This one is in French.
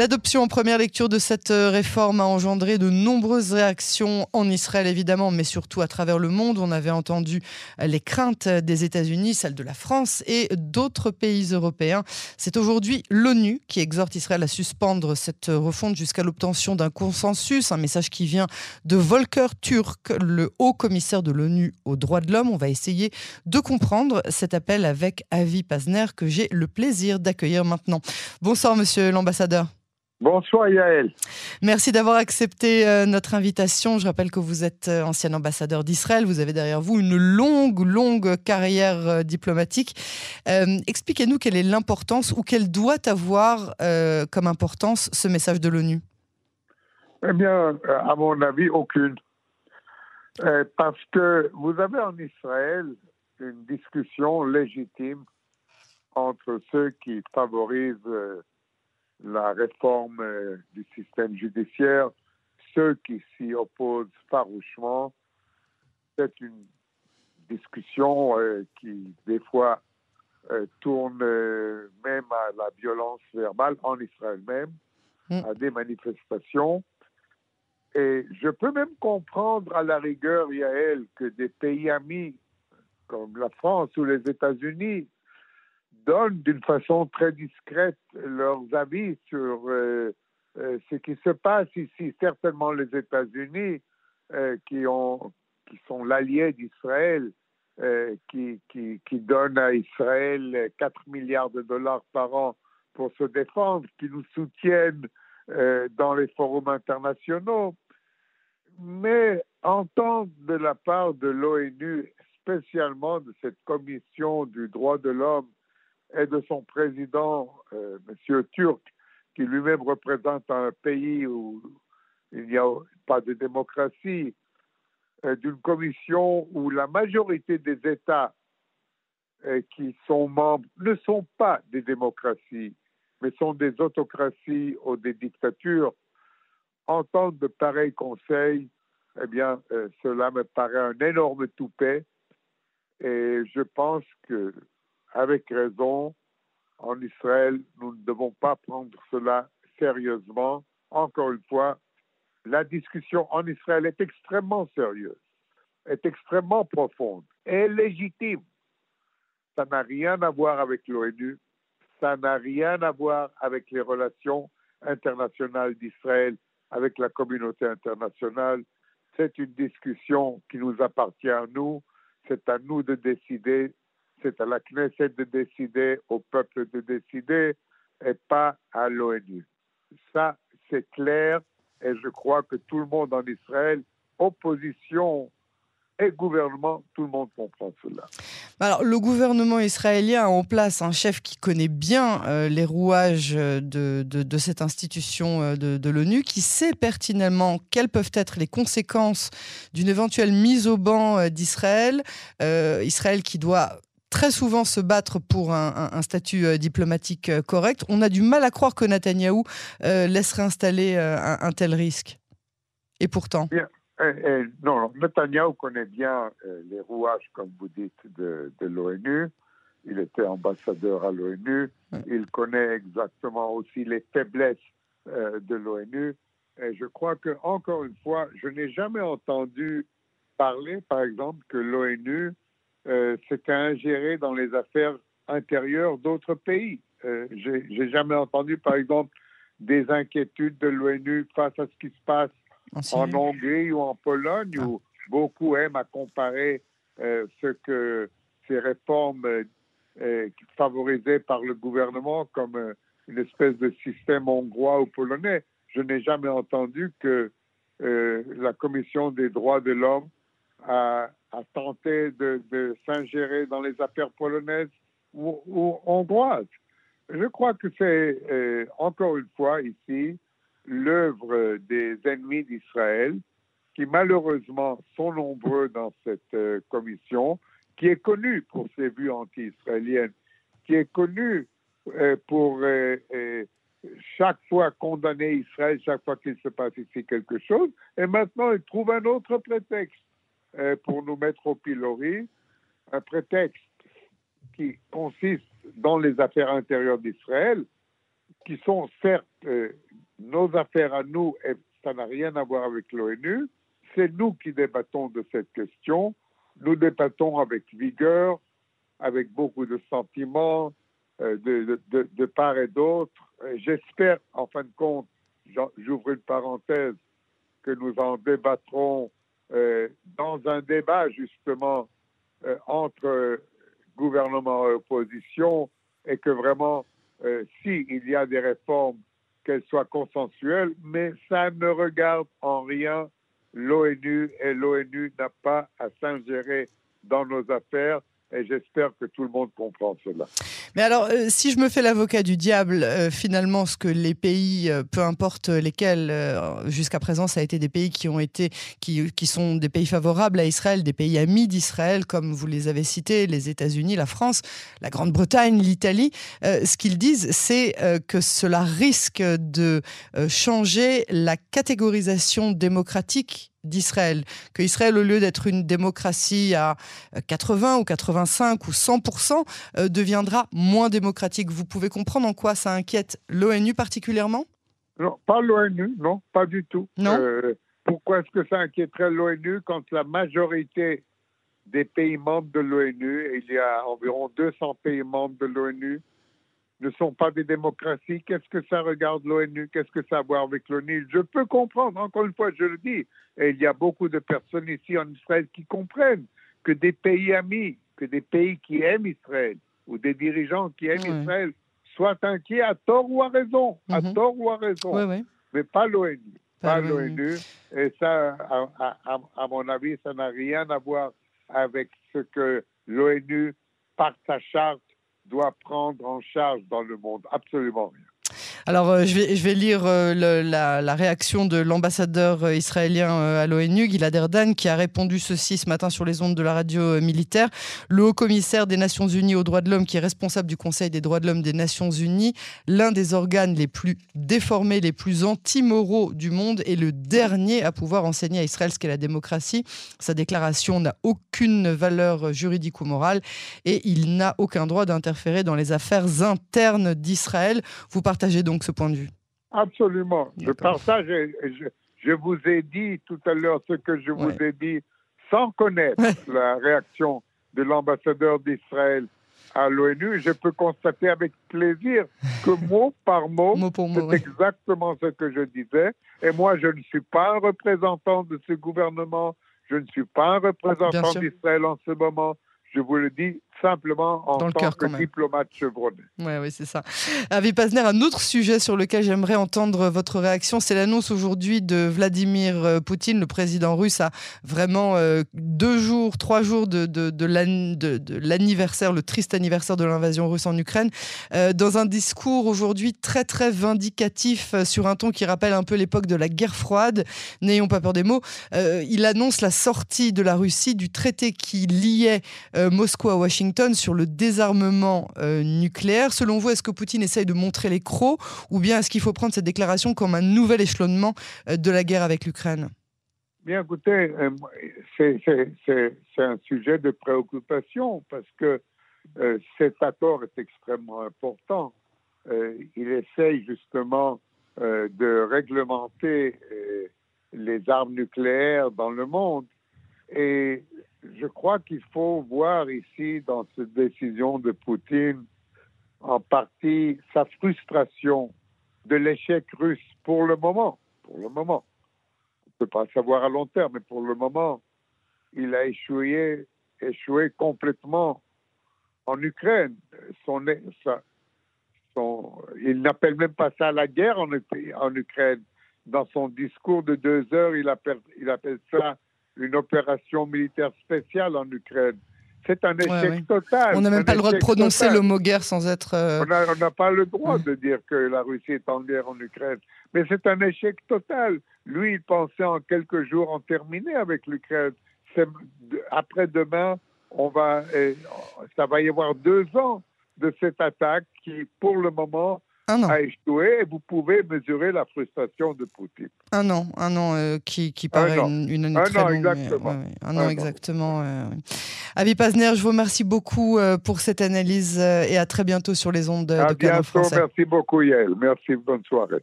L'adoption en première lecture de cette euh, réforme a engendré de nombreuses réactions en Israël, évidemment, mais surtout à travers le monde. On avait entendu euh, les craintes des États-Unis, celles de la France et d'autres pays européens. C'est aujourd'hui l'ONU qui exhorte Israël à suspendre cette refonte jusqu'à l'obtention d'un consensus, un message qui vient de Volker Turk, le haut commissaire de l'ONU aux droits de l'homme. On va essayer de comprendre cet appel avec Avi Pazner que j'ai le plaisir d'accueillir maintenant. Bonsoir, monsieur l'ambassadeur. Bonsoir Yaël. Merci d'avoir accepté euh, notre invitation. Je rappelle que vous êtes euh, ancien ambassadeur d'Israël. Vous avez derrière vous une longue, longue carrière euh, diplomatique. Expliquez-nous quelle est l'importance ou quelle doit avoir comme importance ce message de l'ONU. Eh bien, à mon avis, aucune. parce que vous avez en Israël une discussion légitime entre ceux qui favorisent la réforme euh, du système judiciaire, ceux qui s'y opposent farouchement. C'est une discussion euh, qui, des fois, euh, tourne même à la violence verbale en Israël même, mm. à des manifestations. Et je peux même comprendre à la rigueur, Yael, que des pays amis comme la France ou les États-Unis donnent d'une façon très discrète leurs avis sur euh, euh, ce qui se passe ici. Certainement les États-Unis, euh, qui, qui sont l'allié d'Israël, qui, qui, qui donnent à Israël 4 milliards de dollars par an pour se défendre, qui nous soutiennent dans les forums internationaux. Mais entendre de la part de l'ONU, spécialement de cette commission du droit de l'homme, et de son président, euh, M. Turc, qui lui-même représente un pays où il n'y a pas de démocratie, euh, d'une commission où la majorité des États euh, qui sont membres ne sont pas des démocraties, mais sont des autocraties ou des dictatures, entendre de pareils conseils, eh bien, cela me paraît un énorme toupet. Et je pense que avec raison, en Israël, nous ne devons pas prendre cela sérieusement. Encore une fois, la discussion en Israël est extrêmement sérieuse, est extrêmement profonde et légitime. Ça n'a rien à voir avec l'ONU, ça n'a rien à voir avec les relations internationales d'Israël avec la communauté internationale. C'est une discussion qui nous appartient à nous. C'est à nous de décider c'est à la Knesset de décider, au peuple de décider, et pas à l'ONU. Ça, c'est clair, et je crois que tout le monde en Israël, opposition et gouvernement, tout le monde comprend cela. Alors, le gouvernement israélien a en place un chef qui connaît bien euh, les rouages de, cette institution euh, de, de l'ONU, qui sait pertinemment quelles peuvent être les conséquences d'une éventuelle mise au banc euh, d'Israël. Israël qui doit très souvent se battre pour un, statut euh, diplomatique euh, correct. On a du mal à croire que Netanyahou euh, laisserait installer un, tel risque. Et pourtant. non, Netanyahou connaît bien les rouages, comme vous dites, de, l'ONU. Il était ambassadeur à l'ONU. Il connaît exactement aussi les faiblesses de l'ONU. Et je crois que, encore une fois, je n'ai jamais entendu parler, par exemple, que l'ONU euh, à ingérer dans les affaires intérieures d'autres pays. Euh, J'ai jamais entendu, par exemple, des inquiétudes de l'ONU face à ce qui se passe en, Hongrie ou en Pologne, où beaucoup aiment à comparer euh, ce que ces réformes euh, favorisées par le gouvernement comme une espèce de système hongrois ou polonais. Je n'ai jamais entendu que la Commission des droits de l'homme a, a tenté de, s'ingérer dans les affaires polonaises ou, hongroises. Je crois que c'est euh, encore une fois ici l'œuvre des ennemis d'Israël qui malheureusement sont nombreux dans cette euh, commission, qui est connue pour ses vues anti-israéliennes, qui est connue euh, pour chaque fois condamner Israël, chaque fois qu'il se passe ici quelque chose, et maintenant il trouve un autre prétexte pour nous mettre au pilori, un prétexte qui consiste dans les affaires intérieures d'Israël, qui sont certes euh, nos affaires à nous, et ça n'a rien à voir avec l'ONU. C'est nous qui débattons de cette question. Nous débattons avec vigueur, avec beaucoup de sentiments, euh, de, de, de, part et d'autre. J'espère, en fin de compte, j'ouvre une parenthèse, que nous en débattrons euh, dans un débat justement euh, entre gouvernement et opposition et que vraiment, euh, s'il y a des réformes, qu'elles soient consensuelles, mais ça ne regarde en rien l'ONU et l'ONU n'a pas à s'ingérer dans nos affaires et j'espère que tout le monde comprend cela. Mais alors, euh, si je me fais l'avocat du diable, euh, finalement, ce que les pays, euh, peu importe lesquels, jusqu'à présent, ça a été des pays qui ont été, qui, qui, sont des pays favorables à Israël, des pays amis d'Israël, comme vous les avez cités, les États-Unis, la France, la Grande-Bretagne, l'Italie. ce qu'ils disent, c'est que cela risque de changer la catégorisation démocratique d'Israël, que Israël, au lieu d'être une démocratie à 80 ou 85 ou 100%, euh, deviendra moins démocratique. Vous pouvez comprendre en quoi ça inquiète l'ONU particulièrement? Non, pas l'ONU, non, pas du tout. Non? Euh, pourquoi est-ce que ça inquiéterait l'ONU quand la majorité des pays membres de l'ONU, il y a environ 200 pays membres de l'ONU, ne sont pas des démocraties. Qu'est-ce que ça regarde l'ONU? Qu'est-ce que ça a à voir avec l'ONU? Je peux comprendre, encore une fois, je le dis, et il y a beaucoup de personnes ici en Israël qui comprennent que des pays amis, que des pays qui aiment Israël, ou des dirigeants qui aiment Israël, soient inquiets à tort ou à raison, à mhm. tort ou à raison, mais pas l'ONU. Pas, l'ONU. Et ça, à, à mon avis, ça n'a rien à voir avec ce que l'ONU, par sa charte, doit prendre en charge dans le monde. Absolument rien. Alors, euh, je, vais, lire euh, la, réaction de l'ambassadeur euh, israélien à l'ONU, Gilad Erdan, qui a répondu ceci ce matin sur les ondes de la radio militaire. Le haut commissaire des Nations Unies aux droits de l'homme, qui est responsable du Conseil des droits de l'homme des Nations Unies, l'un des organes les plus déformés, les plus antimoraux du monde, et le dernier à pouvoir enseigner à Israël ce qu'est la démocratie. Sa déclaration n'a aucune valeur juridique ou morale et il n'a aucun droit d'interférer dans les affaires internes d'Israël. Vous partagez donc ce point de vue Absolument. Je partage. Je, je, vous ai dit tout à l'heure ce que je vous ai dit sans connaître la réaction de l'ambassadeur d'Israël à l'ONU. Je peux constater avec plaisir que mot par mot, c'est exactement ce que je disais. Et moi, je ne suis pas un représentant de ce gouvernement. Je ne suis pas un représentant d'Israël en ce moment. Je vous le dis simplement en tant que diplomate chevronné. Oui, oui, c'est ça. Avi Pazner, un autre sujet sur lequel j'aimerais entendre votre réaction, c'est l'annonce aujourd'hui de Vladimir euh, Poutine, le président russe, a vraiment euh, deux jours, trois jours de, de, de l'anniversaire, le triste anniversaire de l'invasion russe en Ukraine, euh, dans un discours aujourd'hui très, très vindicatif sur un ton qui rappelle un peu l'époque de la guerre froide. N'ayons pas peur des mots. il annonce la sortie de la Russie du traité qui liait Moscou à Washington sur le désarmement euh, nucléaire. Selon vous, est-ce que Poutine essaye de montrer les crocs ou bien est-ce qu'il faut prendre cette déclaration comme un nouvel échelonnement euh, de la guerre avec l'Ukraine? Bien, écoutez, euh, c'est un sujet de préoccupation parce que cet accord est extrêmement important. il essaye justement de réglementer les armes nucléaires dans le monde. Et je crois qu'il faut voir ici, dans cette décision de Poutine, en partie sa frustration de l'échec russe pour le moment. Pour le moment. On ne peut pas savoir à long terme, mais pour le moment, il a échoué, échoué complètement en Ukraine. Il n'appelle même pas ça la guerre en, Ukraine. Dans son discours de deux heures, il appelle ça une opération militaire spéciale en Ukraine. C'est un échec total. On n'a même pas le droit de prononcer le mot guerre sans être. Euh, on n'a pas le droit de dire que la Russie est en guerre en Ukraine. Mais c'est un échec total. Lui, il pensait en quelques jours en terminer avec l'Ukraine. Après-demain, on va, ça va y avoir deux ans de cette attaque qui, pour le moment, un an. a échoué et vous pouvez mesurer la frustration de Poutine. Un an, un an euh, qui, qui paraît une, une, année très longue. Exactement. un, an, exactement. Euh, Avi Pazner, je vous remercie beaucoup euh, pour cette analyse et à très bientôt sur les ondes de, à bientôt, Merci beaucoup Yael. Merci, bonne soirée.